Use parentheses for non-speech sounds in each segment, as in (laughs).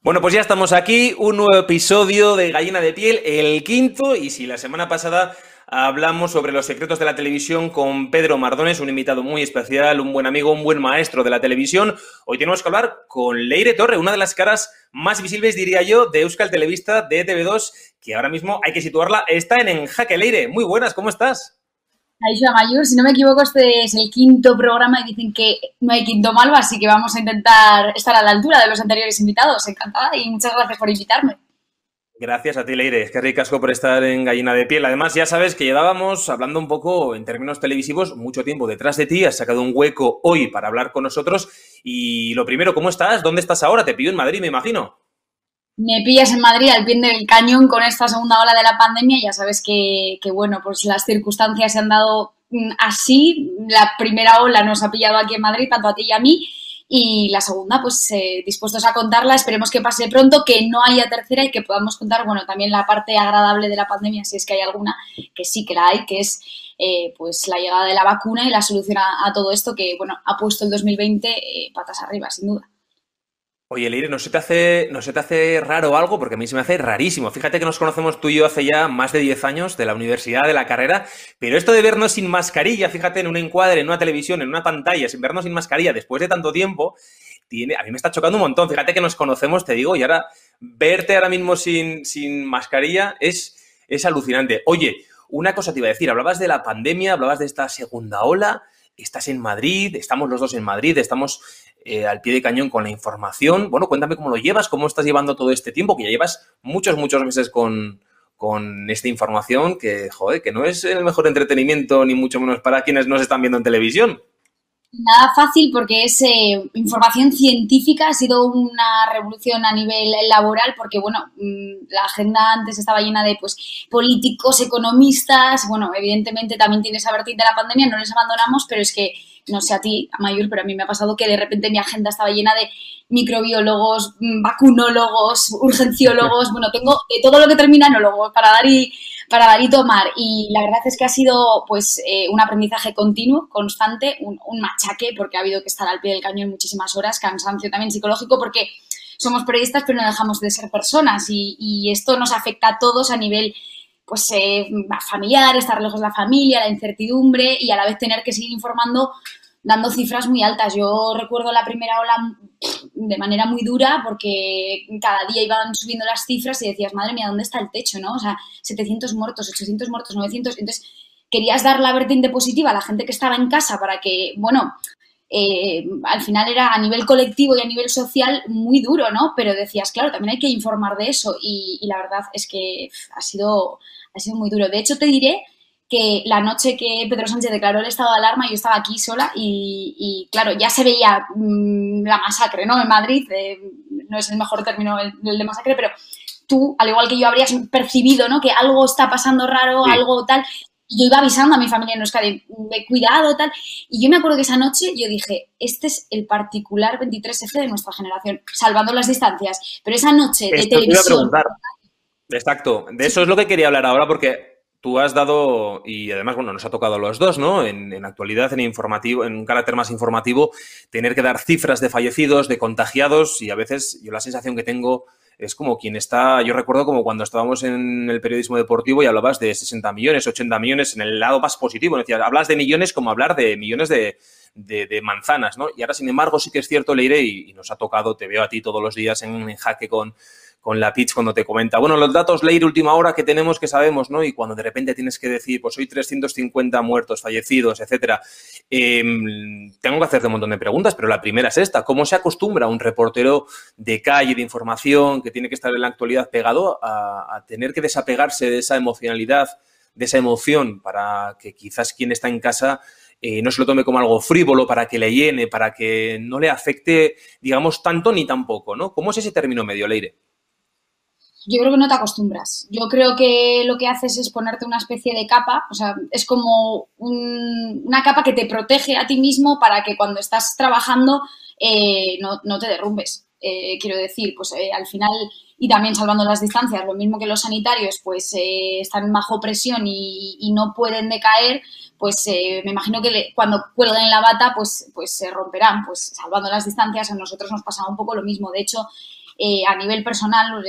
Bueno, pues ya estamos aquí, un nuevo episodio de Gallina de Piel, el quinto, y si la semana pasada hablamos sobre los secretos de la televisión con Pedro Mardones, un invitado muy especial, un buen amigo, un buen maestro de la televisión, hoy tenemos que hablar con Leire Torre, una de las caras más visibles, diría yo, de Euskal Televista de TV2, que ahora mismo hay que situarla, está en, en Jaque Leire. Muy buenas, ¿cómo estás? Aisha Mayur, si no me equivoco, este es el quinto programa y dicen que no hay quinto malo, así que vamos a intentar estar a la altura de los anteriores invitados. Encantada y muchas gracias por invitarme. Gracias a ti, Leire. Es que ricasco por estar en Gallina de Piel. Además, ya sabes que llevábamos hablando un poco en términos televisivos mucho tiempo detrás de ti. Has sacado un hueco hoy para hablar con nosotros. Y lo primero, ¿cómo estás? ¿Dónde estás ahora? Te pillo en Madrid, me imagino me pillas en Madrid al pie del cañón con esta segunda ola de la pandemia. Ya sabes que, bueno, pues las circunstancias se han dado mm, así. La primera ola nos ha pillado aquí en Madrid, tanto a ti y a mí. Y la segunda, pues eh, dispuestos a contarla. Esperemos que pase pronto, que no haya tercera y que podamos contar, bueno, también la parte agradable de la pandemia, si es que hay alguna, que sí que la hay, que es eh, pues la llegada de la vacuna y la solución a, todo esto que, bueno, ha puesto el 2020 eh, patas arriba, sin duda. Oye, Leire, ¿no se, te hace, ¿no se te hace raro algo? Porque a mí se me hace rarísimo. Fíjate que nos conocemos tú y yo hace ya más de 10 años de la universidad, de la carrera, pero esto de vernos sin mascarilla, fíjate, en un encuadre, en una televisión, en una pantalla, sin vernos sin mascarilla después de tanto tiempo, a mí me está chocando un montón. Fíjate que nos conocemos, te digo, y ahora verte ahora mismo sin, sin mascarilla es, es alucinante. Oye, una cosa te iba a decir, hablabas de la pandemia, hablabas de esta segunda ola, estás en Madrid, estamos los dos en Madrid, estamos eh, al pie de cañón con la información. Bueno, cuéntame cómo lo llevas, cómo estás llevando todo este tiempo, que ya llevas muchos, muchos meses con, esta información que, joder, que no es el mejor entretenimiento, ni mucho menos para quienes nos están viendo en televisión. Nada fácil porque es eh, información científica, ha sido una revolución a nivel laboral porque, bueno, mm, la agenda antes estaba llena de, pues, políticos, economistas, bueno, evidentemente también tiene esa vertiente de la pandemia, no les abandonamos, pero es que no sé a ti, a Mayur, pero a mí me ha pasado que de repente mi agenda estaba llena de microbiólogos, mm, vacunólogos, urgenciólogos, (laughs) bueno, tengo todo lo que termina enólogos para dar y para dar y tomar. Y la verdad es que ha sido pues eh, un aprendizaje continuo, constante, un, machaque, porque ha habido que estar al pie del cañón muchísimas horas, cansancio también psicológico, porque somos periodistas, pero no dejamos de ser personas y, y esto nos afecta a todos a nivel pues eh, familiar, estar lejos de la familia, la incertidumbre y a la vez tener que seguir informando dando cifras muy altas. Yo recuerdo la primera ola de manera muy dura porque cada día iban subiendo las cifras y decías, madre mía, ¿dónde está el techo? ¿no? O sea, 700 muertos, 800 muertos, 900. Entonces, querías dar la vertiente positiva a la gente que estaba en casa para que, bueno, eh, al final era a nivel colectivo y a nivel social muy duro, ¿no? Pero decías, claro, también hay que informar de eso y, y la verdad es que ha sido, ha sido muy duro. De hecho, te diré que la noche que Pedro Sánchez declaró el estado de alarma yo estaba aquí sola y, claro, ya se veía mm, la masacre, ¿no? En Madrid, eh, no es el mejor término el, de masacre, pero tú, al igual que yo, habrías percibido, ¿no? Que algo está pasando raro, algo tal. Y yo iba avisando a mi familia en Euskadi, de cuidado, tal. Y yo me acuerdo que esa noche yo dije, este es el particular 23F de nuestra generación, salvando las distancias. Pero esa noche de televisión... Exacto, de eso es lo que quería hablar ahora porque tú has dado, y además, bueno, nos ha tocado a los dos, ¿no? En, en, actualidad, en informativo, en un carácter más informativo, tener que dar cifras de fallecidos, de contagiados, y a veces yo la sensación que tengo es como quien está, yo recuerdo como cuando estábamos en el periodismo deportivo y hablabas de 60 millones, 80 millones, en el lado más positivo, decía, hablas de millones como hablar de millones de, de, manzanas, ¿no? Y ahora, sin embargo, sí que es cierto, Leire, y, y nos ha tocado, te veo a ti todos los días en, en jaque con con la pitch cuando te comenta, bueno, los datos ley última hora que tenemos que sabemos, ¿no? Y cuando de repente tienes que decir, pues hoy 350 muertos, fallecidos, etcétera, em, tengo que hacerte un montón de preguntas, pero la primera es esta, ¿cómo se acostumbra un reportero de calle, de información, que tiene que estar en la actualidad pegado a, tener que desapegarse de esa emocionalidad, de esa emoción, para que quizás quien está en casa eh, no se lo tome como algo frívolo, para que le llene, para que no le afecte, digamos, tanto ni tampoco, ¿no? ¿Cómo es ese término medio, Leire? Yo creo que no te acostumbras. Yo creo que lo que haces es ponerte una especie de capa, o sea, es como una capa que te protege a ti mismo para que cuando estás trabajando eh, no, te derrumbes. Eh, quiero decir, pues eh, al final, y también salvando las distancias, lo mismo que los sanitarios, pues están bajo presión y, no pueden decaer, pues me imagino que cuando cuelguen la bata, pues, pues se romperán. Pues salvando las distancias, a nosotros nos pasaba un poco lo mismo. De hecho, eh, a nivel personal,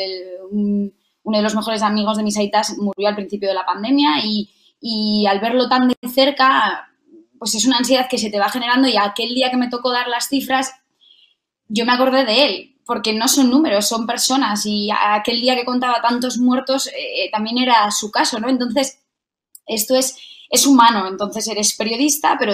uno de los mejores amigos de mis aitas murió al principio de la pandemia y, al verlo tan de cerca, pues es una ansiedad que se te va generando y aquel día que me tocó dar las cifras, yo me acordé de él, porque no son números, son personas y aquel día que contaba tantos muertos eh, también era su caso, ¿no? Entonces, esto es, es humano, entonces eres periodista, pero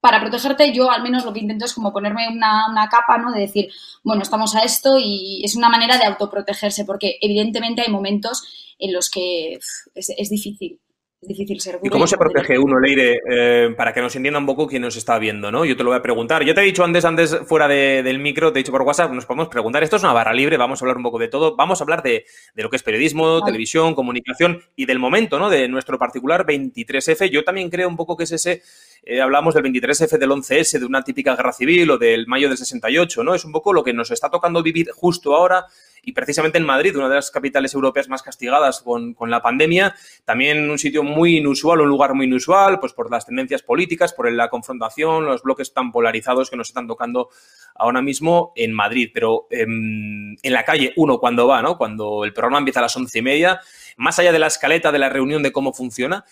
para protegerte yo al menos lo que intento es como ponerme una, una, capa, ¿no? De decir, bueno, estamos a esto y es una manera de autoprotegerse, porque evidentemente hay momentos en los que es, es difícil difícil ser ¿Y cómo se protege uno, Leire, eh, para que nos entienda un poco quién nos está viendo, ¿no? Yo te lo voy a preguntar. Yo te he dicho antes, antes fuera del micro, te he dicho por WhatsApp, nos podemos preguntar. Esto es una barra libre, vamos a hablar un poco de todo. Vamos a hablar de, lo que es periodismo, televisión, comunicación y del momento, ¿no? De nuestro particular 23F. Yo también creo un poco que es ese, eh, hablamos del 23F, del 11S, de una típica guerra civil o del mayo del 68, ¿no? Es un poco lo que nos está tocando vivir justo ahora y precisamente en Madrid, una de las capitales europeas más castigadas con, la pandemia, también un sitio muy inusual, un lugar muy inusual, pues por las tendencias políticas, por la confrontación, los bloques tan polarizados que nos están tocando ahora mismo en Madrid. Pero em, en la calle, uno cuando va, ¿no? Cuando el programa empieza a las once y media, más allá de la escaleta de la reunión de cómo funciona,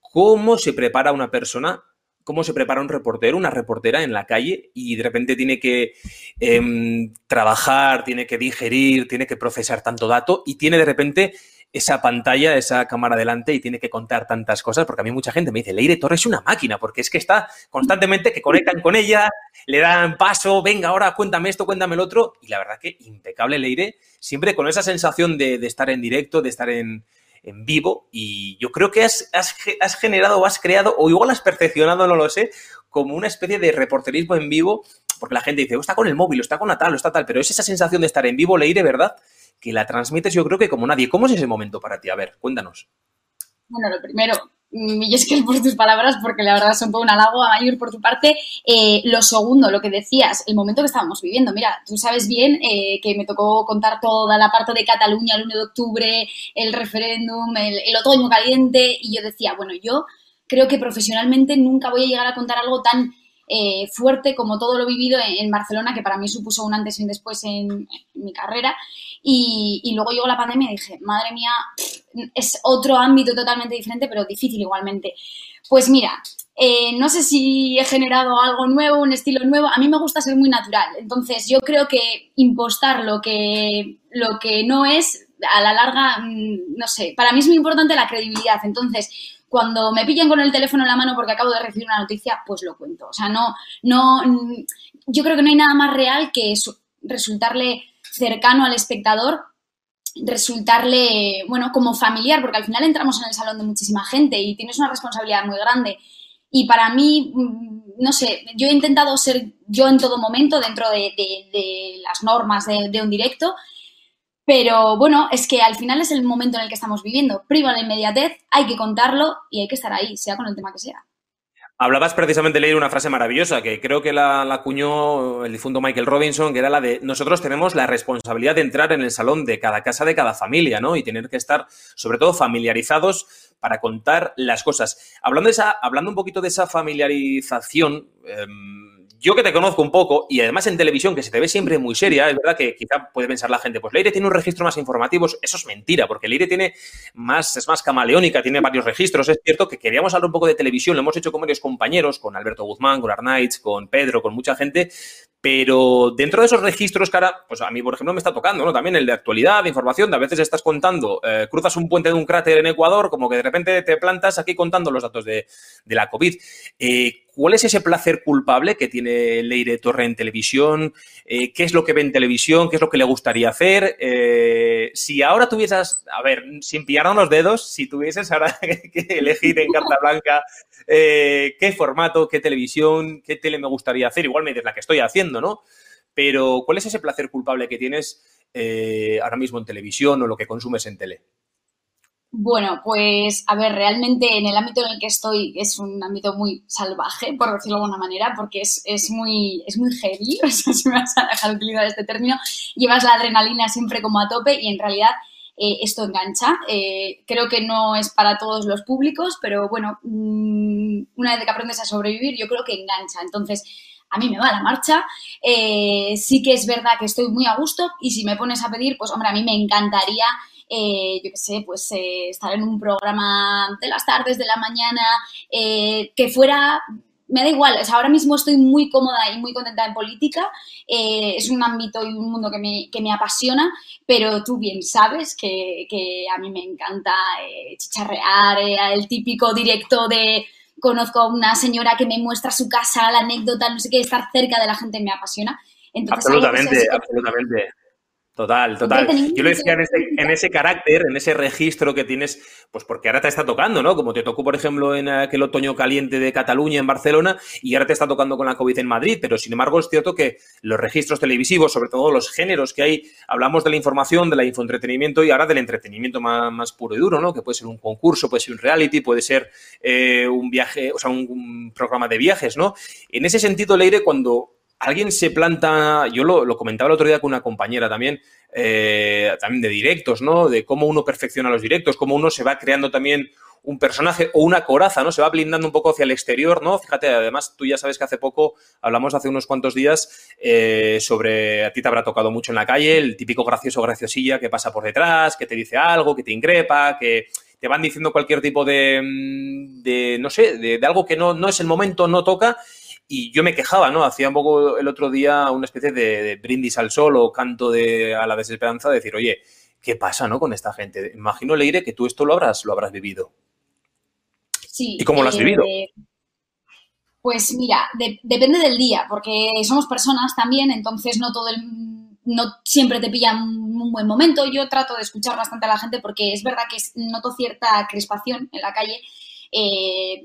¿cómo se prepara una persona cómo se prepara un reportero, una reportera en la calle y de repente tiene que em, trabajar, tiene que digerir, tiene que procesar tanto dato y tiene de repente esa pantalla, esa cámara delante y tiene que contar tantas cosas, porque a mí mucha gente me dice, Leire Torres es una máquina, porque es que está constantemente que conectan con ella, le dan paso, venga, ahora cuéntame esto, cuéntame el otro, y la verdad que impecable Leire, siempre con esa sensación de estar en directo, de estar en, en vivo y yo creo que has, has, generado o has creado, o igual has perfeccionado, no lo sé, como una especie de reporterismo en vivo, porque la gente dice, oh, está con el móvil, está con la tal, o está tal, pero es esa sensación de estar en vivo, leer, ¿verdad? Que la transmites yo creo que como nadie. ¿Cómo es ese momento para ti? A ver, cuéntanos. Bueno, lo primero, es que por tus palabras, porque la verdad son todo un halago a Mayur por tu parte. Eh, lo segundo, lo que decías, el momento que estábamos viviendo. Mira, tú sabes bien eh, que me tocó contar toda la parte de Cataluña el 1 de octubre, el referéndum, el, otoño caliente, y yo decía, bueno, yo creo que profesionalmente nunca voy a llegar a contar algo tan eh, fuerte como todo lo vivido en, Barcelona, que para mí supuso un antes y un después en mi carrera. Y, luego llegó la pandemia y dije, madre mía, es otro ámbito totalmente diferente, pero difícil igualmente. Pues mira, eh, no sé si he generado algo nuevo, un estilo nuevo. A mí me gusta ser muy natural. Entonces, yo creo que impostar lo que, lo que no es, a la larga, mm, no sé, para mí es muy importante la credibilidad. Entonces, cuando me pillan con el teléfono en la mano porque acabo de recibir una noticia, pues lo cuento. O sea, no, no, mm, yo creo que no hay nada más real que resultarle cercano al espectador resultarle, bueno, como familiar, porque al final entramos en el salón de muchísima gente y tienes una responsabilidad muy grande. Y para mí, mm, no sé, yo he intentado ser yo en todo momento dentro de, las normas de, un directo, pero bueno, es que al final es el momento en el que estamos viviendo. Priva la inmediatez, hay que contarlo y hay que estar ahí, sea con el tema que sea. Hablabas precisamente de leer una frase maravillosa que creo que la, acuñó el difunto Michael Robinson, que era la de nosotros tenemos la responsabilidad de entrar en el salón de cada casa de cada familia, ¿no? Y tener que estar, sobre todo, familiarizados para contar las cosas. Hablando, de esa, hablando un poquito de esa familiarización, em, yo que te conozco un poco, y además en televisión, que se te ve siempre muy seria, es verdad que quizá puede pensar la gente, pues Leire tiene un registro más informativo, eso es mentira, porque Leire tiene más, es más camaleónica, tiene varios registros. Es cierto que queríamos hablar un poco de televisión, lo hemos hecho con varios compañeros, con Alberto Guzmán, con Arnaiz, con Pedro, con mucha gente, pero dentro de esos registros, cara, pues a mí, por ejemplo, me está tocando, ¿no? También el de actualidad, de información, de a veces estás contando, eh, cruzas un puente de un cráter en Ecuador, como que de repente te plantas aquí contando los datos de, la COVID. Eh, ¿Cuál es ese placer culpable que tiene Leire Torre en televisión? Eh, ¿Qué es lo que ve en televisión? ¿Qué es lo que le gustaría hacer? si ahora tuvieses, a ver, sin pillarnos los dedos, si tuvieses ahora (laughs) que elegir en carta blanca qué formato, qué televisión, qué tele me gustaría hacer, igual me dices la que estoy haciendo, ¿no? Pero, ¿cuál es ese placer culpable que tienes eh, ahora mismo en televisión o lo que consumes en tele? Bueno, pues a ver, realmente en el ámbito en el que estoy es un ámbito muy salvaje, por decirlo de alguna manera, porque es, es muy, es muy heavy, (laughs) si me vas a dejar utilizar este término, llevas la adrenalina siempre como a tope y en realidad eh, esto engancha. Eh, creo que no es para todos los públicos, pero bueno, mm, una vez que aprendes a sobrevivir, yo creo que engancha. Entonces, a mí me va la marcha. Eh, sí que es verdad que estoy muy a gusto y si me pones a pedir, pues hombre, a mí me encantaría eh, yo qué sé, pues eh, estar en un programa de las tardes, de la mañana, eh, que fuera me da igual, o sea, ahora mismo estoy muy cómoda y muy contenta en política, es un ámbito y un mundo que me, que me apasiona, pero tú bien sabes que, que a mí me encanta chicharrear, el típico directo de conozco a una señora que me muestra su casa, la anécdota, no sé qué, estar cerca de la gente me apasiona. absolutamente, absolutamente. Total, total. Yo lo decía en ese, carácter, en ese registro que tienes, pues porque ahora te está tocando, ¿no? Como te tocó, por ejemplo, en aquel otoño caliente de Cataluña, en Barcelona, y ahora te está tocando con la COVID en Madrid, pero sin embargo es cierto que los registros televisivos, sobre todo los géneros que hay, hablamos de la información, de la infoentretenimiento y ahora del entretenimiento más, puro y duro, ¿no? Que puede ser un concurso, puede ser un reality, puede ser eh, un viaje, o sea, un, un programa de viajes, ¿no? En ese sentido, Leire, cuando alguien se planta, yo lo, comentaba el otro día con una compañera también, eh, también de directos, ¿no? De cómo uno perfecciona los directos, cómo uno se va creando también un personaje o una coraza, ¿no? Se va blindando un poco hacia el exterior, ¿no? Fíjate, además, tú ya sabes que hace poco, hablamos hace unos cuantos días, eh, sobre, a ti te habrá tocado mucho en la calle, el típico gracioso graciosilla que pasa por detrás, que te dice algo, que te increpa, que te van diciendo cualquier tipo de, mm, de no sé, de, de algo que no, no es el momento, no toca, y yo me quejaba, ¿no? Hacía un poco el otro día una especie de, brindis al sol o canto de, a la desesperanza de decir, oye, ¿qué pasa, no? Con esta gente. Imagino, Leire, que tú esto lo habrás, lo habrás vivido. Sí. ¿Y cómo lo has vivido? Eh, pues mira, depende del día, porque somos personas también, entonces no todo el, no siempre te pilla un, buen momento. Yo trato de escuchar bastante a la gente porque es verdad que noto cierta crispación en la calle. Eh,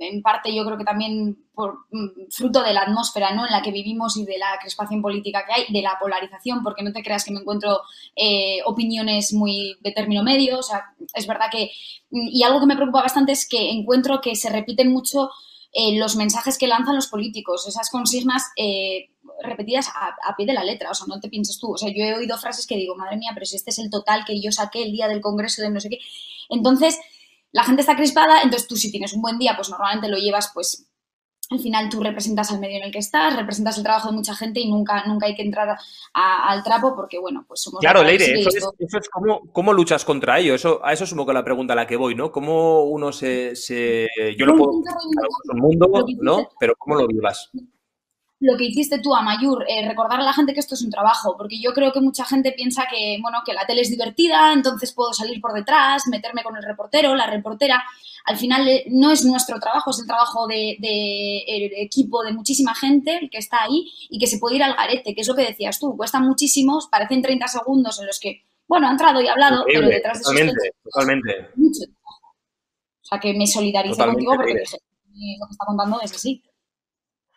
en parte yo creo que también por mm, fruto de la atmósfera ¿no? en la que vivimos y de la crispación política que hay, de la polarización, porque no te creas que me encuentro eh, opiniones muy de término medio, o sea, es verdad que, mm, y algo que me preocupa bastante es que encuentro que se repiten mucho eh, los mensajes que lanzan los políticos, esas consignas eh, repetidas a, a, pie de la letra, o sea, no te pienses tú, o sea, yo he oído frases que digo, madre mía, pero si este es el total que yo saqué el día del Congreso de no sé qué, entonces la gente está crispada, entonces tú si tienes un buen día, pues normalmente lo llevas, pues al final tú representas al medio en el que estás, representas el trabajo de mucha gente y nunca, nunca hay que entrar al trapo porque, bueno, pues somos... Claro, Leire, eso es, cómo, luchas contra ello. Eso, a eso es un poco la pregunta a la que voy, ¿no? ¿Cómo uno se... yo lo puedo... un mundo, ¿no? Pero ¿cómo lo vivas? Lo que hiciste tú, Amayur, eh, recordar a la gente que esto es un trabajo, porque yo creo que mucha gente piensa que, bueno, que la tele es divertida, entonces puedo salir por detrás, meterme con el reportero, la reportera. Al final eh, no es nuestro trabajo, es el trabajo de, equipo de muchísima gente que está ahí y que se puede ir al garete, que es lo que decías tú. Cuesta muchísimo, parecen 30 segundos en los que, bueno, ha entrado y ha hablado, pero detrás de eso totalmente, totalmente. Mucho. O sea, que me solidarizo contigo porque lo que está contando es así.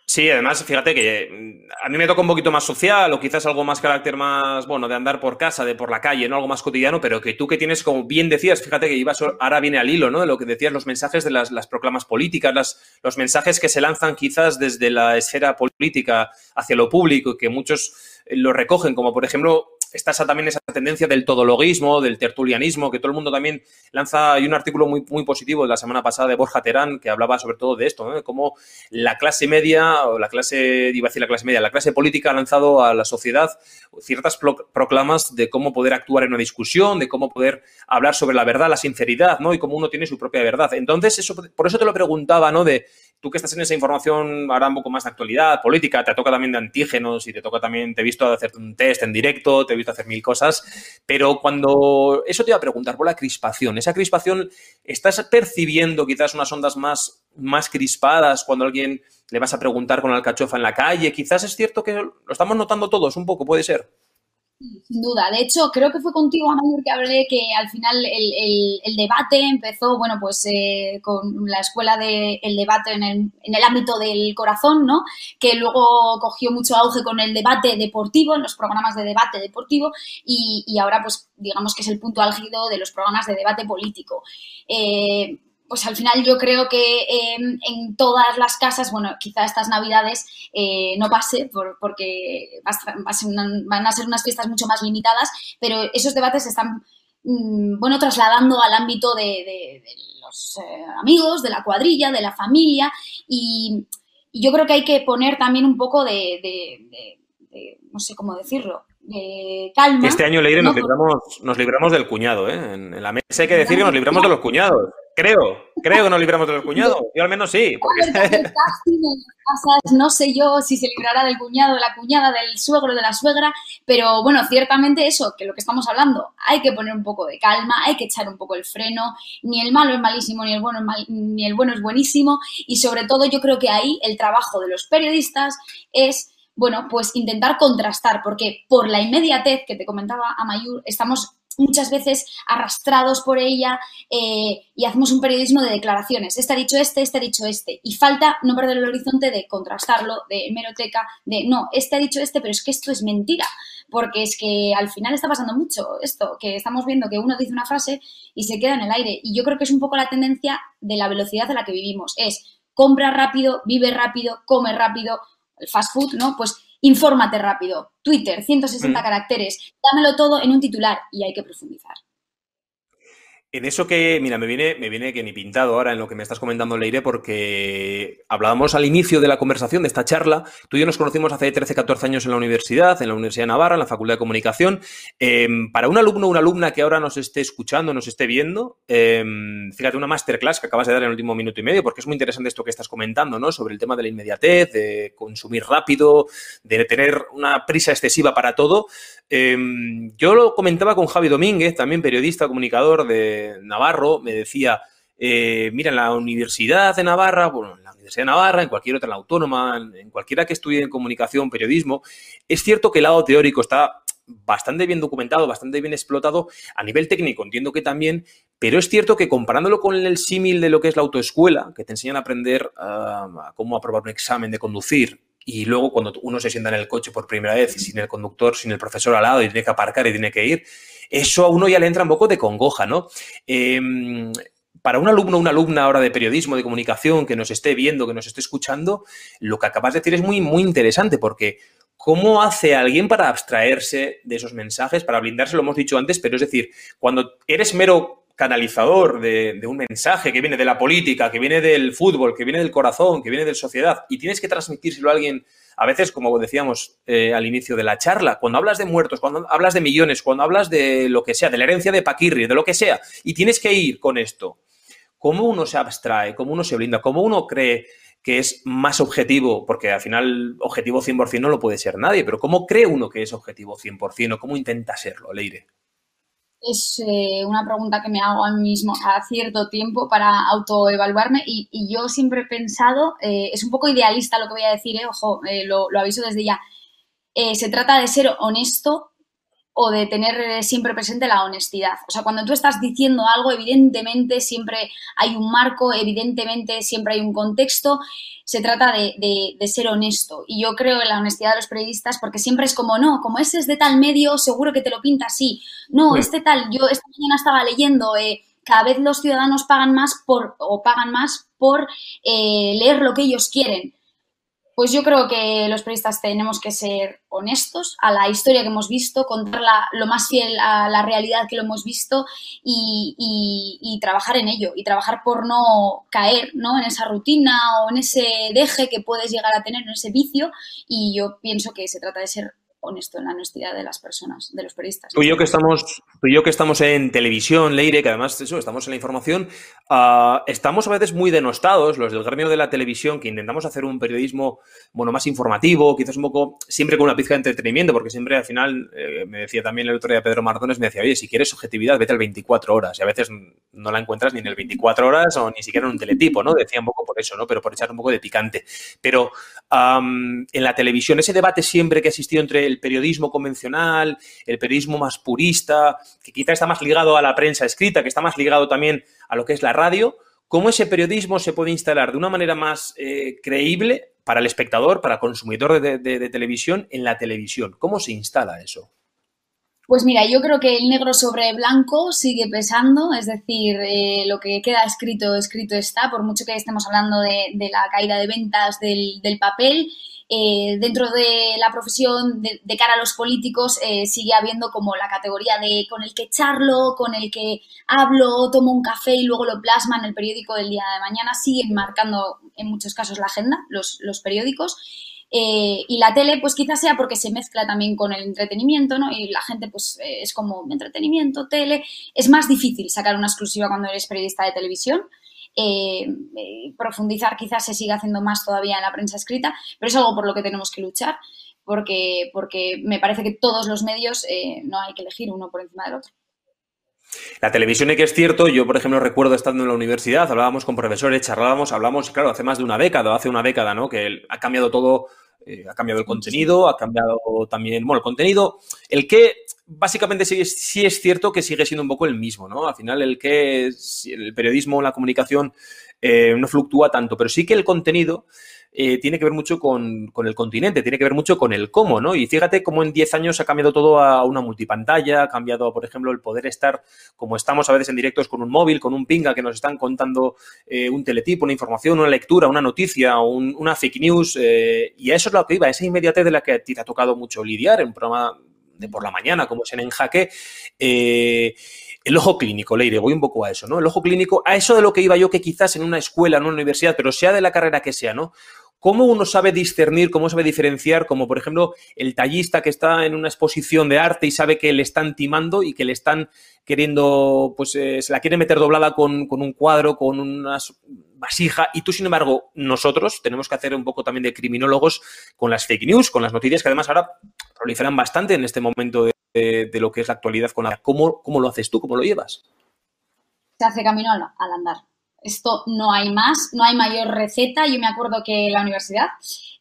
Sí, además, fíjate que mm, a mí me toca un poquito más social o quizás algo más carácter más, bueno, de andar por casa, de por la calle, ¿no? Algo más cotidiano, pero que tú que tienes, como bien decías, fíjate que ibas, ahora viene al hilo, ¿no? De lo que decías, los mensajes de las, las proclamas políticas, las, los mensajes que se lanzan quizás desde la esfera política hacia lo público, que muchos eh, lo recogen, como por ejemplo está esa, también esa tendencia del todologismo, del tertulianismo, que todo el mundo también lanza. Hay un artículo muy, muy positivo de la semana pasada de Borja Terán que hablaba sobre todo de esto, de cómo la clase media, o la clase, iba a decir la clase media, la clase política ha lanzado a la sociedad ciertas proclamas de cómo poder actuar en una discusión, de cómo poder hablar sobre la verdad, la sinceridad, ¿no? Y cómo uno tiene su propia verdad. Entonces, eso, por eso te lo preguntaba, ¿no? De tú que estás en esa información ahora un poco más de actualidad, política, te toca también de antígenos y te toca también, te he visto hacer un test en directo, te he visto hacer mil cosas, pero cuando, eso te iba a preguntar por la crispación, esa crispación, ¿estás percibiendo quizás unas ondas más, más crispadas cuando alguien le vas a preguntar con alcachofa en la calle? Quizás es cierto que lo estamos notando todos un poco, puede ser. Sin duda. De hecho, creo que fue contigo, Amayor, que hablé que al final el, debate empezó, bueno, pues eh, con la escuela del debate en el, en el, ámbito del corazón, ¿no? Que luego cogió mucho auge con el debate deportivo, en los programas de debate deportivo, y, y ahora, pues, digamos que es el punto álgido de los programas de debate político. Eh, pues al final yo creo que em, en todas las casas, bueno, quizá estas navidades eh, no pase porque van a ser unas fiestas mucho más limitadas, pero esos debates se están, mm, bueno, trasladando al ámbito de, los eh, amigos, de la cuadrilla, de la familia y, yo creo que hay que poner también un poco de, no sé cómo decirlo, de calma. Este año, Leire, nos, libramos, nos libramos del cuñado, ¿eh? En, la mesa hay que decir que nos libramos de los cuñados. Creo, creo que nos libramos de los (laughs) cuñados. Yo al menos sí. (laughs) no sé yo si se librará del cuñado, de la cuñada, del suegro, de la suegra, pero bueno, ciertamente eso, que lo que estamos hablando, hay que poner un poco de calma, hay que echar un poco el freno, ni el malo es malísimo, ni el bueno es, ni el bueno es buenísimo, y sobre todo yo creo que ahí el trabajo de los periodistas es bueno, pues intentar contrastar, porque por la inmediatez que te comentaba Amayur, estamos muchas veces arrastrados por ella eh, y hacemos un periodismo de declaraciones. Este ha dicho este, este ha dicho este. Y falta no perder el horizonte de contrastarlo, de hemeroteca, de no, este ha dicho este, pero es que esto es mentira. Porque es que al final está pasando mucho esto, que estamos viendo que uno dice una frase y se queda en el aire. Y yo creo que es un poco la tendencia de la velocidad a la que vivimos. Es compra rápido, vive rápido, come rápido, el fast food, ¿no? Pues infórmate rápido. Twitter, 160 mm. caracteres, dámelo todo en un titular y hay que profundizar. En eso que, mira, me viene, me viene que ni pintado ahora en lo que me estás comentando, Leire, porque hablábamos al inicio de la conversación, de esta charla. Tú y yo nos conocimos hace 13, 14 años en la universidad, en la Universidad de Navarra, en la Facultad de Comunicación. Em, para un alumno o una alumna que ahora nos esté escuchando, nos esté viendo, em, fíjate, una masterclass que acabas de dar en el último minuto y medio, porque es muy interesante esto que estás comentando, ¿no? Sobre el tema de la inmediatez, de consumir rápido, de tener una prisa excesiva para todo. Em, yo lo comentaba con Javi Domínguez, también periodista, comunicador de Navarro, me decía, eh, mira, en la Universidad de Navarra, bueno, en la Universidad de Navarra, en cualquier otra, en la Autónoma, en cualquiera que estudie en comunicación, periodismo, es cierto que el lado teórico está bastante bien documentado, bastante bien explotado. A nivel técnico entiendo que también, pero es cierto que comparándolo con el símil de lo que es la autoescuela, que te enseñan a aprender ah, a cómo aprobar un examen de conducir, y luego cuando uno se sienta en el coche por primera vez, sin el conductor, sin el profesor al lado y tiene que aparcar y tiene que ir, eso a uno ya le entra un poco de congoja, ¿no? Em, para un alumno o una alumna ahora de periodismo, de comunicación, que nos esté viendo, que nos esté escuchando, lo que acabas de decir es muy, muy interesante porque ¿cómo hace alguien para abstraerse de esos mensajes, para blindarse? Lo hemos dicho antes, pero es decir, cuando eres mero canalizador de, un mensaje que viene de la política, que viene del fútbol, que viene del corazón, que viene de la sociedad, y tienes que transmitírselo a alguien, a veces, como decíamos eh, al inicio de la charla, cuando hablas de muertos, cuando hablas de millones, cuando hablas de lo que sea, de la herencia de Paquirri, de lo que sea, y tienes que ir con esto, ¿cómo uno se abstrae? ¿Cómo uno se blinda? ¿Cómo uno cree que es más objetivo? Porque al final, objetivo 100% no lo puede ser nadie, pero ¿cómo cree uno que es objetivo 100% o cómo intenta serlo, Leire? Es eh, una pregunta que me hago a mí mismo a cierto tiempo para autoevaluarme y, y yo siempre he pensado, eh, es un poco idealista lo que voy a decir, eh, ojo, lo, lo, aviso desde ya, se trata de ser honesto o de tener siempre presente la honestidad. O sea, cuando tú estás diciendo algo, evidentemente siempre hay un marco, evidentemente siempre hay un contexto se trata de, ser honesto. Y yo creo en la honestidad de los periodistas porque siempre es como, no, como ese es de tal medio, seguro que te lo pinta así. No, este tal, yo esta mañana estaba leyendo, eh, cada vez los ciudadanos pagan más por, o pagan más por eh, leer lo que ellos quieren. Pues yo creo que los periodistas tenemos que ser honestos a la historia que hemos visto, contarla lo más fiel a la realidad que lo hemos visto y, trabajar en ello y trabajar por no caer ¿no? en esa rutina o en ese deje que puedes llegar a tener, en ese vicio. Y yo pienso que se trata de ser honesto en la honestidad de las personas, de los periodistas. Tú y yo que estamos, tú yo que estamos en televisión, Leire, que además eso, estamos en la información, ah, estamos a veces muy denostados, los del gremio de la televisión, que intentamos hacer un periodismo bueno, más informativo, quizás un poco, siempre con una pizca de entretenimiento, porque siempre al final, eh, me decía también el otro día Pedro Mardones, me decía, oye, si quieres objetividad, vete al 24 horas, y a veces no la encuentras ni en el 24 horas o ni siquiera en un teletipo, ¿no? Decía un poco por eso, ¿no? Pero por echar un poco de picante. Pero en la televisión, ese debate siempre que ha existido entre el periodismo convencional, el periodismo más purista, que quizá está más ligado a la prensa escrita, que está más ligado también a lo que es la radio, ¿cómo ese periodismo se puede instalar de una manera más eh, creíble para el espectador, para el consumidor de televisión en la televisión? ¿Cómo se instala eso? Pues mira, yo creo que el negro sobre blanco sigue pesando, es decir, eh, lo que queda escrito, escrito está, por mucho que estemos hablando de, la caída de ventas del, papel. Eh, dentro de la profesión, de, cara a los políticos, eh, sigue habiendo como la categoría de con el que charlo, con el que hablo, tomo un café y luego lo plasma en el periódico del día de mañana. Siguen marcando en muchos casos la agenda los, periódicos. Eh, y la tele, pues quizás sea porque se mezcla también con el entretenimiento, ¿no? Y la gente, pues es como entretenimiento, tele. Es más difícil sacar una exclusiva cuando eres periodista de televisión. Eh, profundizar quizás se siga haciendo más todavía en la prensa escrita, pero es algo por lo que tenemos que luchar, porque, porque me parece que todos los medios no hay que elegir uno por encima del otro. La televisión, que es cierto, yo por ejemplo recuerdo estando en la universidad, hablábamos con profesores, charlábamos, hablamos, claro, hace más de una década, hace una década, ¿no? Que ha cambiado todo eh, ha cambiado el contenido, ha cambiado también, bueno, el contenido, el que básicamente sí, sí, es cierto que sigue siendo un poco el mismo, ¿no? Al final el que el periodismo, la comunicación eh, no fluctúa tanto, pero sí que el contenido eh, tiene que ver mucho con, el continente, tiene que ver mucho con el cómo, ¿no? Y fíjate cómo en 10 años ha cambiado todo a una multipantalla, ha cambiado, por ejemplo, el poder estar como estamos a veces en directos con un móvil, con un pinga que nos están contando eh, un teletipo, una información, una lectura, una noticia, una fake news, eh, y a eso es lo que iba, esa inmediatez de la que te ha tocado mucho lidiar en un programa de por la mañana, como es en En Jaque, el ojo clínico, Leire, voy un poco a eso, ¿no? El ojo clínico, a eso de lo que iba yo, que quizás en una escuela, en una universidad, pero sea de la carrera que sea, ¿no? ¿Cómo uno sabe discernir, cómo sabe diferenciar, como por ejemplo el tallista que está en una exposición de arte y sabe que le están timando y que le están queriendo, pues eh, se la quiere meter doblada con, un cuadro, con una vasija, y tú, sin embargo, nosotros tenemos que hacer un poco también de criminólogos con las fake news, con las noticias que además ahora proliferan bastante en este momento de, lo que es la actualidad con la... ¿Cómo, ¿Cómo lo haces tú? ¿Cómo lo llevas? Se hace camino al andar esto no hay más, no hay mayor receta. Yo me acuerdo que en la universidad,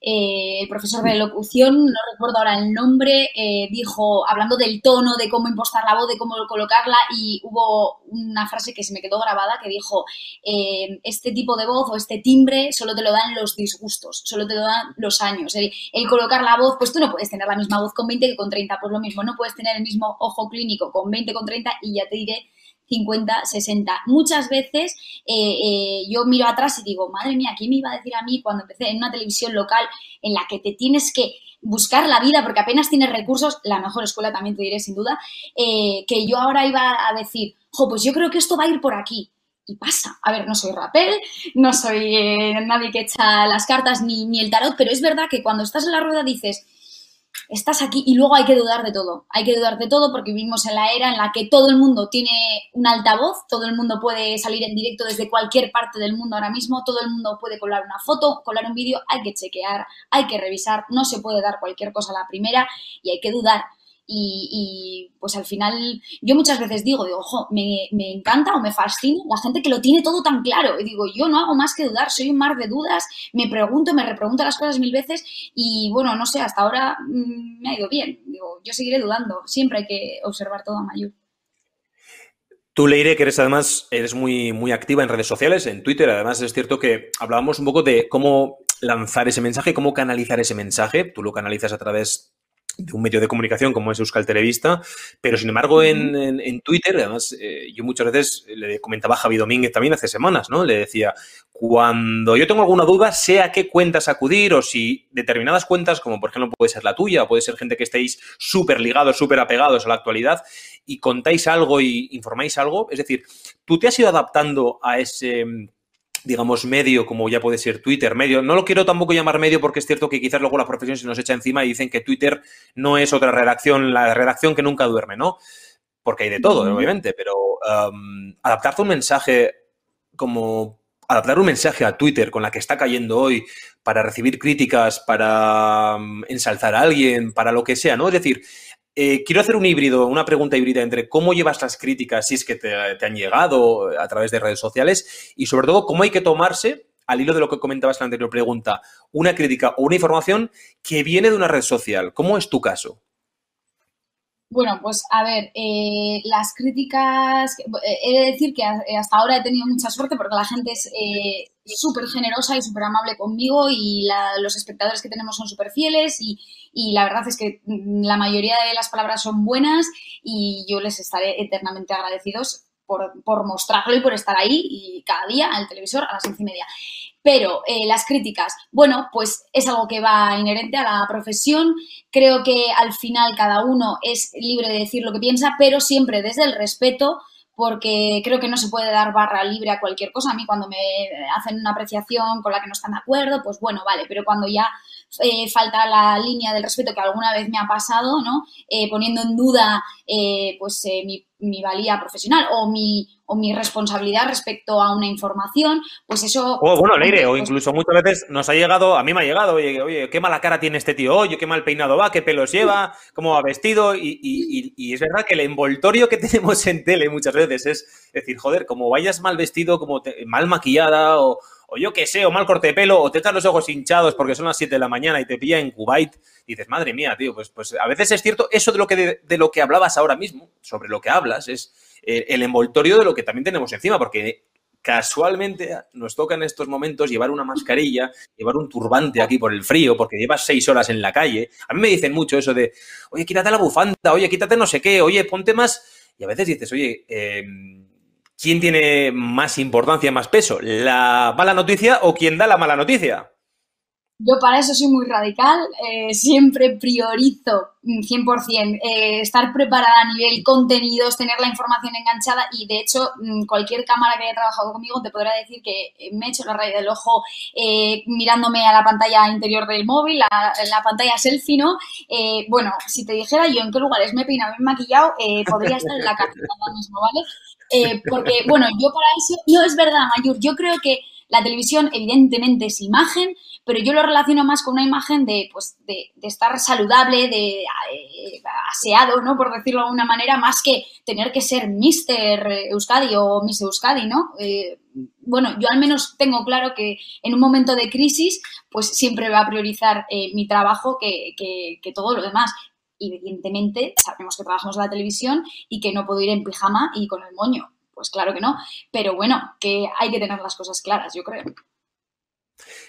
eh, el profesor de locución, no recuerdo ahora el nombre, eh, dijo, hablando del tono, de cómo impostar la voz, de cómo colocarla, y hubo una frase que se me quedó grabada que dijo, eh, este tipo de voz o este timbre solo te lo dan los disgustos, solo te lo dan los años. El, el colocar la voz, pues tú no puedes tener la misma voz con 20 que con 30, pues lo mismo, no puedes tener el mismo ojo clínico con 20, con 30 y ya te diré 50, 60. Muchas veces eh, eh, yo miro atrás y digo, madre mía, ¿quién me iba a decir a mí cuando empecé en una televisión local en la que te tienes que buscar la vida porque apenas tienes recursos, la mejor escuela también te diré sin duda, eh, que yo ahora iba a decir, jo, pues yo creo que esto va a ir por aquí. Y pasa. A ver, no soy rapel, no soy nadie que echa las cartas ni, ni el tarot, pero es verdad que cuando estás en la rueda dices, estás aquí y luego hay que dudar de todo. Hay que dudar de todo porque vivimos en la era en la que todo el mundo tiene un altavoz, todo el mundo puede salir en directo desde cualquier parte del mundo ahora mismo, todo el mundo puede colar una foto, colar un vídeo, hay que chequear, hay que revisar, no se puede dar cualquier cosa a la primera y hay que dudar. Y, pues al final yo muchas veces digo, digo, ojo, me, encanta o me fascina la gente que lo tiene todo tan claro. Y digo, yo no hago más que dudar, soy un mar de dudas, me pregunto, me repregunto las cosas mil veces y bueno, no sé, hasta ahora mm, me ha ido bien. Digo, yo seguiré dudando, siempre hay que observar todo a mayor. Tú, Leire, que eres además, eres muy, muy activa en redes sociales, en Twitter, además es cierto que hablábamos un poco de cómo lanzar ese mensaje, cómo canalizar ese mensaje. Tú lo canalizas a través de un medio de comunicación como es Euskal Televista, pero sin embargo en, Twitter, además eh, yo muchas veces le comentaba a Javi Domínguez también hace semanas, ¿no? Le decía, cuando yo tengo alguna duda, sé a qué cuentas acudir o si determinadas cuentas, como por ejemplo puede ser la tuya, o puede ser gente que estéis súper ligados, súper apegados a la actualidad y contáis algo y informáis algo, es decir, tú te has ido adaptando a ese digamos, medio, como ya puede ser Twitter, medio. No lo quiero tampoco llamar medio porque es cierto que quizás luego la profesión se nos echa encima y dicen que Twitter no es otra redacción, la redacción que nunca duerme, ¿no? Porque hay de todo, obviamente, pero um, adaptarte un mensaje como adaptar un mensaje a Twitter con la que está cayendo hoy para recibir críticas, para um, ensalzar a alguien, para lo que sea, ¿no? Es decir, eh, quiero hacer un híbrido, una pregunta híbrida entre cómo llevas las críticas, si es que te, han llegado a través de redes sociales, y sobre todo cómo hay que tomarse al hilo de lo que comentabas en la anterior pregunta, una crítica o una información que viene de una red social. ¿Cómo es tu caso? Bueno, pues a ver, eh, las críticas, eh, he de decir que hasta ahora he tenido mucha suerte porque la gente es eh, súper generosa y súper amable conmigo y los espectadores que tenemos son súper fieles y, y, la verdad es que mm, la mayoría de las palabras son buenas y yo les estaré eternamente agradecidos por, por mostrarlo y por estar ahí y cada día al televisor a las once y media. Pero eh, las críticas, bueno, pues es algo que va inherente a la profesión. Creo que al final cada uno es libre de decir lo que piensa, pero siempre desde el respeto, porque creo que no se puede dar barra libre a cualquier cosa. A mí cuando me hacen una apreciación con la que no están de acuerdo, pues bueno, vale, pero cuando ya eh, falta la línea del respeto que alguna vez me ha pasado, ¿no? Eh, poniendo en duda pues mi mi valía profesional o mi, o mi responsabilidad respecto a una información, pues eso... O bueno, Leire, o incluso muchas veces nos ha llegado, a mí me ha llegado, oye, oye, qué mala cara tiene este tío, oye, qué mal peinado va, qué pelos lleva, cómo va vestido, y, y, y, es verdad que el envoltorio que (laughs) tenemos en tele muchas veces es decir, joder, como vayas mal vestido, como mal maquillada, o, o yo qué sé, o mal corte de pelo, o te echas los ojos hinchados porque son las 7 de la mañana y te pilla en Kuwait, y dices, madre mía, tío, pues, pues a veces es cierto eso de lo, que, de, lo que hablabas ahora mismo, sobre lo que hablas, es el envoltorio de lo que también tenemos encima, porque casualmente nos toca en estos momentos llevar una mascarilla, llevar un turbante aquí por el frío, porque llevas seis horas en la calle. A mí me dicen mucho eso de, oye, quítate la bufanda, oye, quítate no sé qué, oye, ponte más. Y a veces dices, oye, eh, ¿quién tiene más importancia, más peso? ¿La mala noticia o quién da la mala noticia? Yo para eso soy muy radical, eh, siempre priorizo 100% mm, eh, estar preparada a nivel contenidos, tener la información enganchada y de hecho mm, cualquier cámara que haya trabajado conmigo te podrá decir que eh, me he hecho la raya del ojo mirándome a la pantalla interior del móvil, la, la pantalla selfie, ¿no? bueno, si te dijera yo en qué lugares me he peinado, me he maquillado, podría estar en la cárcel ahora mismo, ¿vale? porque, bueno, yo para eso, no es verdad, Mayur, yo creo que la televisión evidentemente es imagen, pero yo lo relaciono más con una imagen de, pues, de, estar saludable, de eh, aseado, ¿no? Por decirlo de alguna manera, más que tener que ser Mister Euskadi o Miss Euskadi, ¿no? Eh, bueno, yo al menos tengo claro que en un momento de crisis, pues siempre va a priorizar eh, mi trabajo que, que, todo lo demás. Evidentemente sabemos que trabajamos en la televisión y que no puedo ir en pijama y con el moño. Pues claro que no. Pero bueno, que hay que tener las cosas claras, yo creo.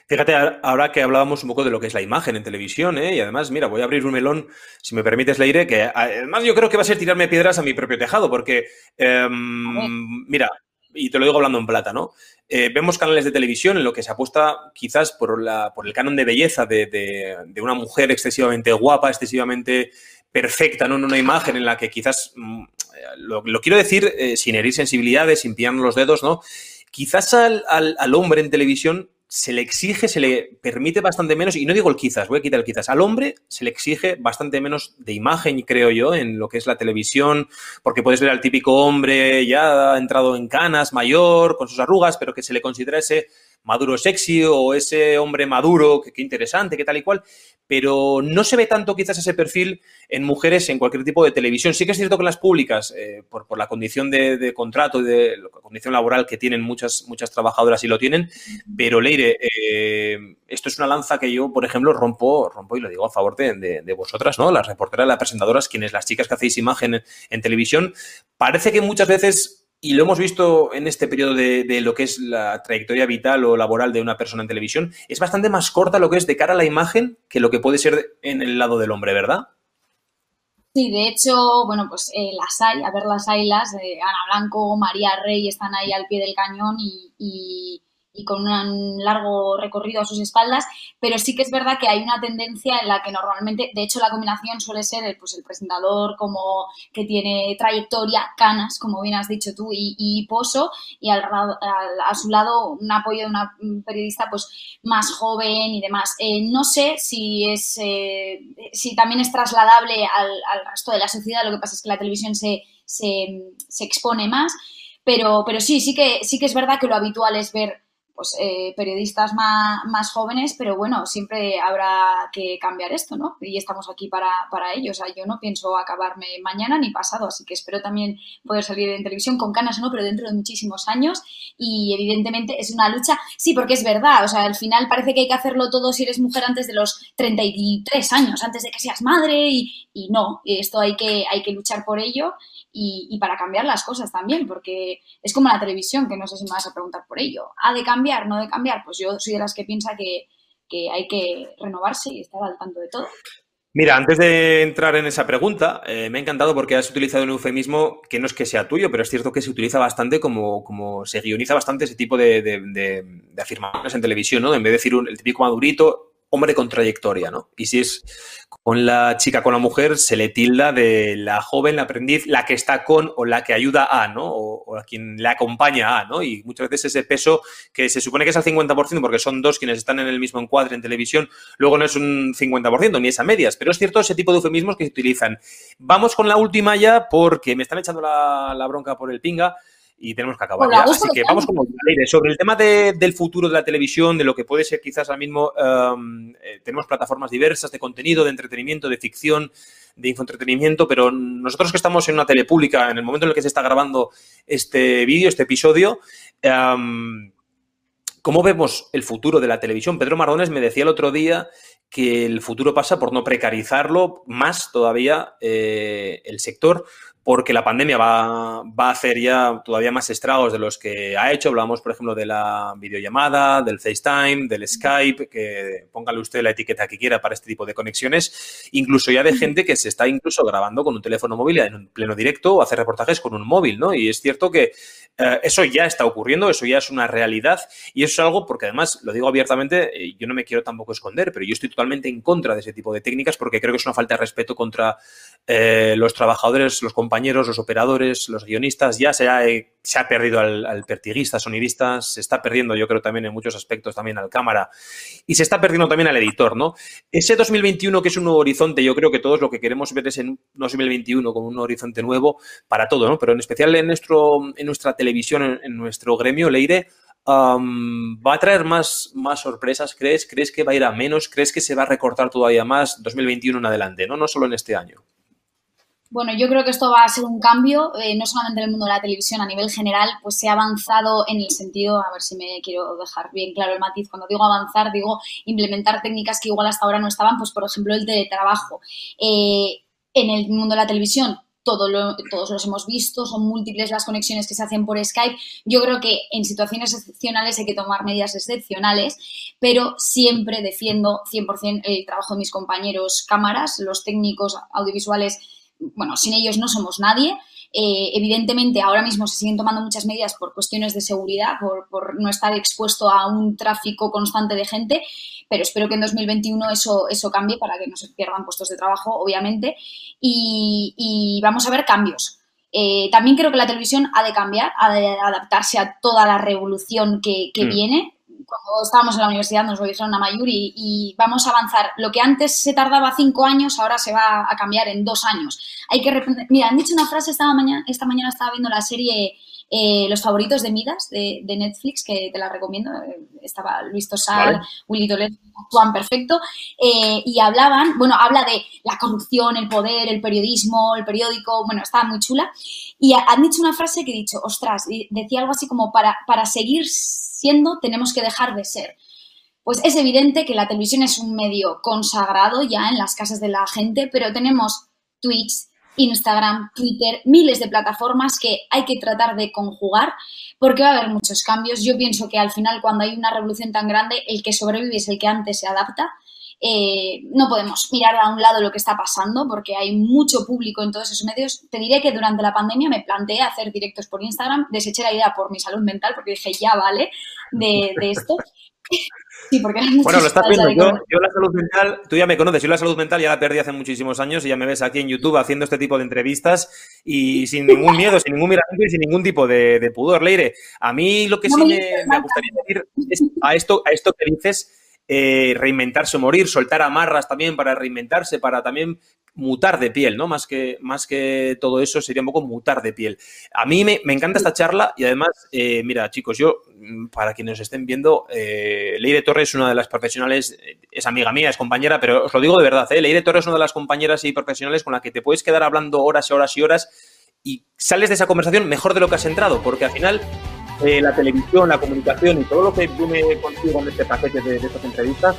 Fíjate, ahora que hablábamos un poco de lo que es la imagen en televisión, ¿eh? y además, mira, voy a abrir un melón, si me permites, Leire, que además yo creo que va a ser tirarme piedras a mi propio tejado, porque, em, mira, y te lo digo hablando en plata, ¿no? Eh, vemos canales de televisión en lo que se apuesta quizás por, la, por el canon de belleza de, una mujer excesivamente guapa, excesivamente perfecta, ¿no? En una imagen en la que quizás, lo, quiero decir eh, sin herir sensibilidades, sin pillarnos los dedos, ¿no? Quizás al, al hombre en televisión se le exige, se le permite bastante menos, y no digo el quizás, voy a quitar el quizás, al hombre se le exige bastante menos de imagen, creo yo, en lo que es la televisión, porque puedes ver al típico hombre ya entrado en canas, mayor, con sus arrugas, pero que se le considera ese maduro sexy o ese hombre maduro, que, interesante, que tal y cual, pero no se ve tanto quizás ese perfil en mujeres en cualquier tipo de televisión. Sí que es cierto que las públicas, eh, por, la condición de, contrato y de la condición laboral que tienen muchas, muchas trabajadoras y lo tienen, pero Leire, eh, esto es una lanza que yo, por ejemplo, rompo, rompo y lo digo a favor de, de vosotras, ¿no? Las reporteras, las presentadoras, quienes, las chicas que hacéis imagen en televisión, parece que muchas veces y lo hemos visto en este periodo de, lo que es la trayectoria vital o laboral de una persona en televisión, es bastante más corta lo que es de cara a la imagen que lo que puede ser en el lado del hombre, ¿verdad? Sí, de hecho, bueno, pues eh, las hay, a ver, las hay las, eh, Ana Blanco, María Rey están ahí al pie del cañón y con un largo recorrido a sus espaldas, pero sí que es verdad que hay una tendencia en la que normalmente, de hecho la combinación suele ser el, pues, el presentador como que tiene trayectoria, canas, como bien has dicho tú, y, pozo, y al, a su lado un apoyo de una periodista pues más joven y demás. Eh, no sé si es eh, si también es trasladable al, al, resto de la sociedad, lo que pasa es que la televisión se, se, se expone más, pero, pero sí, sí que, sí que es verdad que lo habitual es ver pues, eh, periodistas más, más, jóvenes, pero bueno, siempre habrá que cambiar esto, ¿no? Y estamos aquí para, para ello. O sea, yo no pienso acabarme mañana ni pasado, así que espero también poder salir en televisión con canas no, pero dentro de muchísimos años. Y evidentemente es una lucha, sí, porque es verdad, o sea, al final parece que hay que hacerlo todo si eres mujer antes de los 33 años, antes de que seas madre, y, y no, esto hay que, hay que luchar por ello y, para cambiar las cosas también, porque es como la televisión, que no sé si me vas a preguntar por ello. ¿Ha de cambiar? ¿No de cambiar? Pues yo soy de las que piensa que, hay que renovarse y estar al tanto de todo. Mira, antes de entrar en esa pregunta, eh, me ha encantado porque has utilizado un eufemismo que no es que sea tuyo, pero es cierto que se utiliza bastante como, como se guioniza bastante ese tipo de, afirmaciones en televisión, ¿no? En vez de decir el típico madurito, hombre con trayectoria, ¿no? Y si es con la chica, con la mujer, se le tilda de la joven, la aprendiz, la que está con o la que ayuda a, ¿no? O, a quien le acompaña a, ¿no? Y muchas veces ese peso que se supone que es al 50% porque son dos quienes están en el mismo encuadre en televisión, luego no es un 50% ni es a medias, pero es cierto ese tipo de eufemismos que se utilizan. Vamos con la última ya porque me están echando la, la bronca por el pinga y tenemos que acabar ya. Así que vamos con aire. Sobre el tema del futuro de la televisión, de lo que puede ser quizás ahora mismo, em, eh, tenemos plataformas diversas de contenido, de entretenimiento, de ficción, de infoentretenimiento, pero nosotros que estamos en una tele pública, en el momento en el que se está grabando este vídeo, este episodio, em, ¿cómo vemos el futuro de la televisión? Pedro Mardones me decía el otro día que el futuro pasa por no precarizarlo más todavía eh, el sector, porque la pandemia va, a hacer ya todavía más estragos de los que ha hecho. Hablamos, por ejemplo, de la videollamada, del FaceTime, del Skype, que póngale usted la etiqueta que quiera para este tipo de conexiones, incluso ya de gente que se está incluso grabando con un teléfono móvil en un pleno directo o hace reportajes con un móvil, ¿no? Y es cierto que eh, eso ya está ocurriendo, eso ya es una realidad y eso es algo porque además, lo digo abiertamente, eh, yo no me quiero tampoco esconder, pero yo estoy totalmente en contra de ese tipo de técnicas porque creo que es una falta de respeto contra eh, los trabajadores, los compañeros, los operadores, los guionistas, ya se ha, se ha perdido al, pertiguista, sonidista, se está perdiendo yo creo también en muchos aspectos también al cámara y se está perdiendo también al editor, ¿no? Ese 2021 que es un nuevo horizonte, yo creo que todos lo que queremos ver es en 2021 como un horizonte nuevo para todo, ¿no? Pero en especial en, nuestro, en nuestra televisión, en, nuestro gremio, Leire, ¿Va a traer más, más sorpresas, crees? ¿Crees que va a ir a menos? ¿Crees que se va a recortar todavía más 2021 en adelante, no, no solo en este año? Bueno, yo creo que esto va a ser un cambio, eh, no solamente en el mundo de la televisión, a nivel general, pues se ha avanzado en el sentido, a ver si me quiero dejar bien claro el matiz, cuando digo avanzar, digo implementar técnicas que igual hasta ahora no estaban, pues por ejemplo el teletrabajo. Eh, en el mundo de la televisión, todo todos los hemos visto, son múltiples las conexiones que se hacen por Skype. Yo creo que en situaciones excepcionales hay que tomar medidas excepcionales, pero siempre defiendo 100% el trabajo de mis compañeros cámaras, los técnicos audiovisuales bueno, sin ellos no somos nadie. Eh, evidentemente, ahora mismo se siguen tomando muchas medidas por cuestiones de seguridad, por, no estar expuesto a un tráfico constante de gente, pero espero que en 2021 eso, eso cambie para que no se pierdan puestos de trabajo, obviamente, y, vamos a ver cambios. Eh, también creo que la televisión ha de cambiar, ha de adaptarse a toda la revolución que, mm. viene cuando estábamos en la universidad nos lo dijeron a Mayuri y vamos a avanzar. Lo que antes se tardaba cinco años, ahora se va a cambiar en dos años. Hay que Mira, han dicho una frase esta mañana, esta mañana estaba viendo la serie eh, Los favoritos de Midas de, Netflix, que te la recomiendo. Eh, estaba Luis Tosar, Willy Toledo, actúan perfecto. Eh, y hablaban, bueno, habla de la corrupción, el poder, el periodismo, el periódico, bueno, estaba muy chula. Y han dicho una frase que he dicho, ostras, decía algo así como para, para seguir siendo, tenemos que dejar de ser. Pues es evidente que la televisión es un medio consagrado ya en las casas de la gente, pero tenemos Twitch, Instagram, Twitter, miles de plataformas que hay que tratar de conjugar porque va a haber muchos cambios. Yo pienso que al final cuando hay una revolución tan grande, el que sobrevive es el que antes se adapta. Eh, no podemos mirar a un lado lo que está pasando porque hay mucho público en todos esos medios. Te diré que durante la pandemia me planteé hacer directos por Instagram, deseché la idea por mi salud mental porque dije ya vale de, de esto. Sí, porque bueno, lo estás viendo. Yo, la salud mental, tú ya me conoces, yo la salud mental ya la perdí hace muchísimos años y ya me ves aquí en YouTube haciendo este tipo de entrevistas y sin ningún miedo, sin ningún miramiento y sin ningún tipo de, pudor. Leire, a mí lo que sí me, gustaría decir es a esto, a esto que dices eh, reinventarse o morir, soltar amarras también para reinventarse, para también mutar de piel, ¿no? Más que, más que todo eso sería un poco mutar de piel. A mí me, encanta esta charla y además, eh, mira, chicos, yo, mm, para quienes nos estén viendo, eh, Leire Torres es una de las profesionales, eh, es amiga mía, es compañera, pero os lo digo de verdad, ¿eh? Leire Torres es una de las compañeras y profesionales con la que te puedes quedar hablando horas y horas y horas y sales de esa conversación mejor de lo que has entrado, porque al final la televisión, la comunicación y todo lo que viene contigo en este paquete de, de estas entrevistas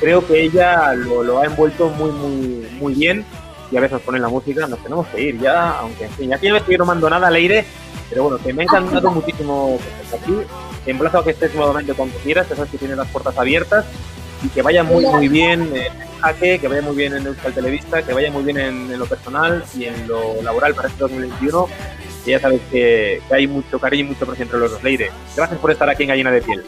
creo que ella lo, ha envuelto muy, muy, muy bien. Y a veces nos ponen la música, nos tenemos que ir ya, aunque en fin, que yo no mando nada al aire, pero bueno, que me ha encantado muchísimo aquí, te emplazo a que estés nuevamente cuando quieras, que sabes que tienes las puertas abiertas y que vaya muy, muy bien en Jaque, que vaya muy bien en Euskal Televista, que vaya muy bien en, lo personal y en lo laboral para este 2021. Y ya sabes que, hay mucho cariño y mucho precio entre los dos. Leire, gracias por estar aquí en Gallina de Piel.